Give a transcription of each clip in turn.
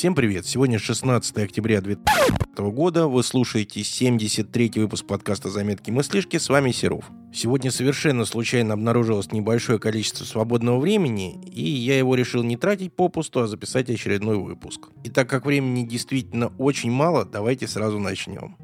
Всем привет! Сегодня 16 октября 2020 года. Вы слушаете 73 выпуск подкаста «Заметки мыслишки». С вами Серов. Сегодня совершенно случайно обнаружилось небольшое количество свободного времени, и я его решил не тратить попусту, а записать очередной выпуск. И так как времени действительно очень мало, давайте сразу начнем.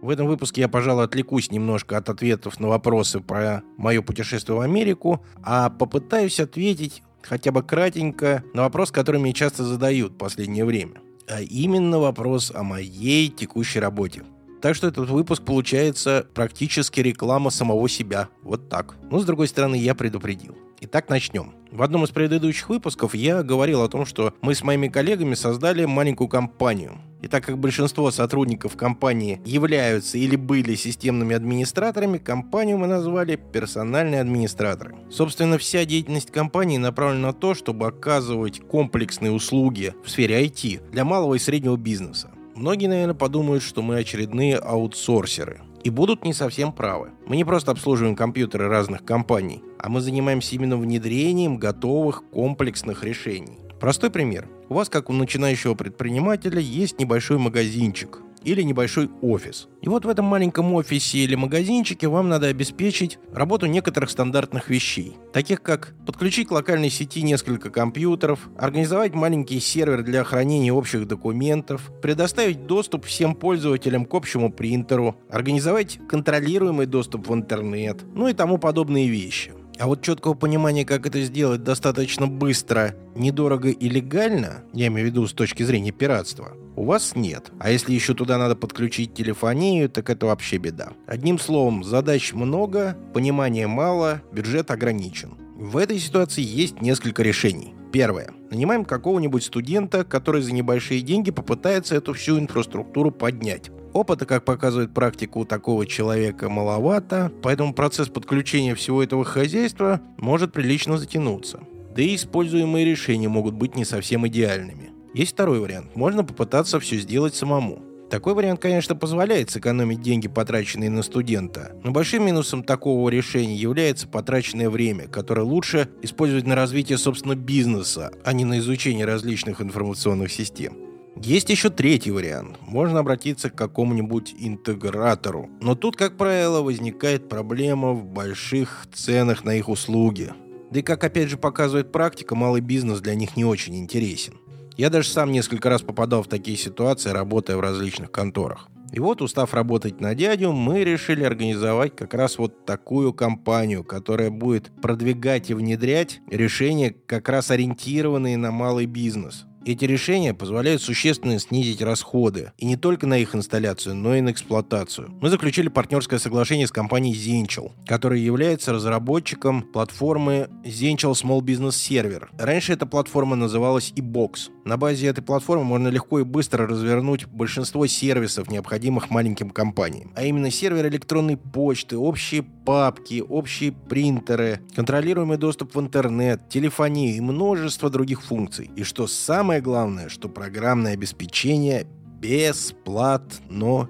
В этом выпуске я, пожалуй, отвлекусь немножко от ответов на вопросы про мое путешествие в Америку, а попытаюсь ответить хотя бы кратенько на вопрос, который мне часто задают в последнее время. А именно вопрос о моей текущей работе. Так что этот выпуск получается практически реклама самого себя. Вот так. Но с другой стороны, я предупредил. Итак, начнем. В одном из предыдущих выпусков я говорил о том, что мы с моими коллегами создали маленькую компанию. И так как большинство сотрудников компании являются или были системными администраторами, компанию мы назвали «персональные администраторы». Собственно, вся деятельность компании направлена на то, чтобы оказывать комплексные услуги в сфере IT для малого и среднего бизнеса. Многие, наверное, подумают, что мы очередные аутсорсеры. И будут не совсем правы. Мы не просто обслуживаем компьютеры разных компаний, а мы занимаемся именно внедрением готовых комплексных решений. Простой пример. У вас, как у начинающего предпринимателя, есть небольшой магазинчик или небольшой офис. И вот в этом маленьком офисе или магазинчике вам надо обеспечить работу некоторых стандартных вещей, таких как подключить к локальной сети несколько компьютеров, организовать маленький сервер для хранения общих документов, предоставить доступ всем пользователям к общему принтеру, организовать контролируемый доступ в интернет, ну и тому подобные вещи. А вот четкого понимания, как это сделать достаточно быстро, недорого и легально, я имею в виду с точки зрения пиратства, у вас нет. А если еще туда надо подключить телефонию, так это вообще беда. Одним словом, задач много, понимания мало, бюджет ограничен. В этой ситуации есть несколько решений. Первое. Нанимаем какого-нибудь студента, который за небольшие деньги попытается эту всю инфраструктуру поднять. Опыта, как показывает практика, у такого человека маловато, поэтому процесс подключения всего этого хозяйства может прилично затянуться. Да и используемые решения могут быть не совсем идеальными. Есть второй вариант. Можно попытаться все сделать самому. Такой вариант, конечно, позволяет сэкономить деньги, потраченные на студента, но большим минусом такого решения является потраченное время, которое лучше использовать на развитие собственного бизнеса, а не на изучение различных информационных систем. Есть еще третий вариант. Можно обратиться к какому-нибудь интегратору. Но тут, как правило, возникает проблема в больших ценах на их услуги. Да и как опять же показывает практика, малый бизнес для них не очень интересен. Я даже сам несколько раз попадал в такие ситуации, работая в различных конторах. И вот, устав работать на дядю, мы решили организовать как раз вот такую компанию, которая будет продвигать и внедрять решения, как раз ориентированные на малый бизнес. Эти решения позволяют существенно снизить расходы, и не только на их инсталляцию, но и на эксплуатацию. Мы заключили партнерское соглашение с компанией Zenchel, которая является разработчиком платформы Zenchel Small Business Server. Раньше эта платформа называлась eBox. На базе этой платформы можно легко и быстро развернуть большинство сервисов, необходимых маленьким компаниям. А именно сервер электронной почты, общие папки, общие принтеры, контролируемый доступ в интернет, телефонию и множество других функций. И что самое главное, что программное обеспечение бесплатно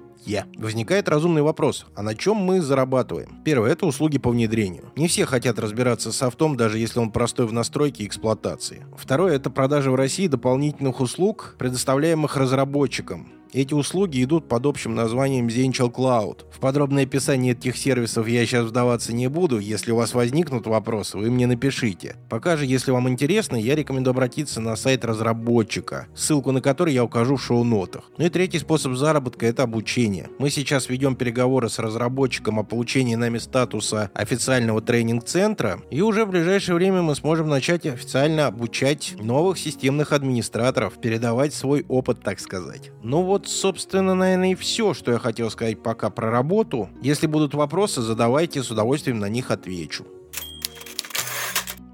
Возникает разумный вопрос, а на чем мы зарабатываем? Первое – это услуги по внедрению. Не все хотят разбираться с софтом, даже если он простой в настройке и эксплуатации. Второе – это продажа в России дополнительных услуг, предоставляемых разработчикам. Эти услуги идут под общим названием Zenchel Cloud. В подробное описание этих сервисов я сейчас вдаваться не буду. Если у вас возникнут вопросы, вы мне напишите. Пока же, если вам интересно, я рекомендую обратиться на сайт разработчика, ссылку на который я укажу в шоу-нотах. Ну и третий способ заработка – это обучение. Мы сейчас ведем переговоры с разработчиком о получении нами статуса официального тренинг-центра, и уже в ближайшее время мы сможем начать официально обучать новых системных администраторов, передавать свой опыт, так сказать. Ну вот вот, собственно, наверное, и все, что я хотел сказать пока про работу. Если будут вопросы, задавайте, с удовольствием на них отвечу.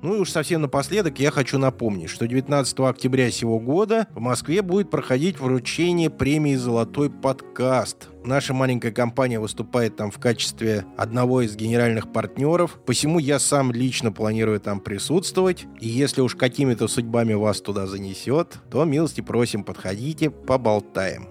Ну и уж совсем напоследок я хочу напомнить, что 19 октября сего года в Москве будет проходить вручение премии «Золотой подкаст». Наша маленькая компания выступает там в качестве одного из генеральных партнеров, посему я сам лично планирую там присутствовать. И если уж какими-то судьбами вас туда занесет, то милости просим, подходите, поболтаем.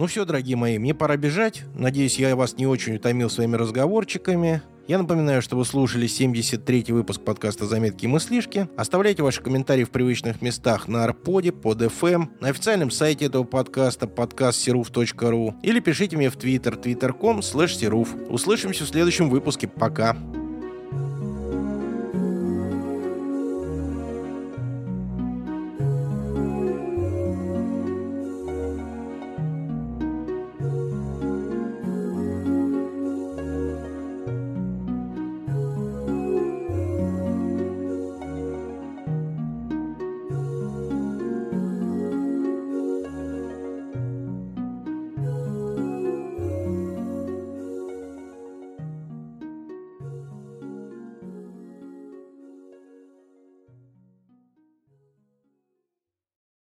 Ну все, дорогие мои, мне пора бежать. Надеюсь, я вас не очень утомил своими разговорчиками. Я напоминаю, что вы слушали 73-й выпуск подкаста «Заметки и мыслишки». Оставляйте ваши комментарии в привычных местах на Арподе, под FM, на официальном сайте этого подкаста подкастсеруф.ру или пишите мне в твиттер twitter.com slash Услышимся в следующем выпуске. Пока.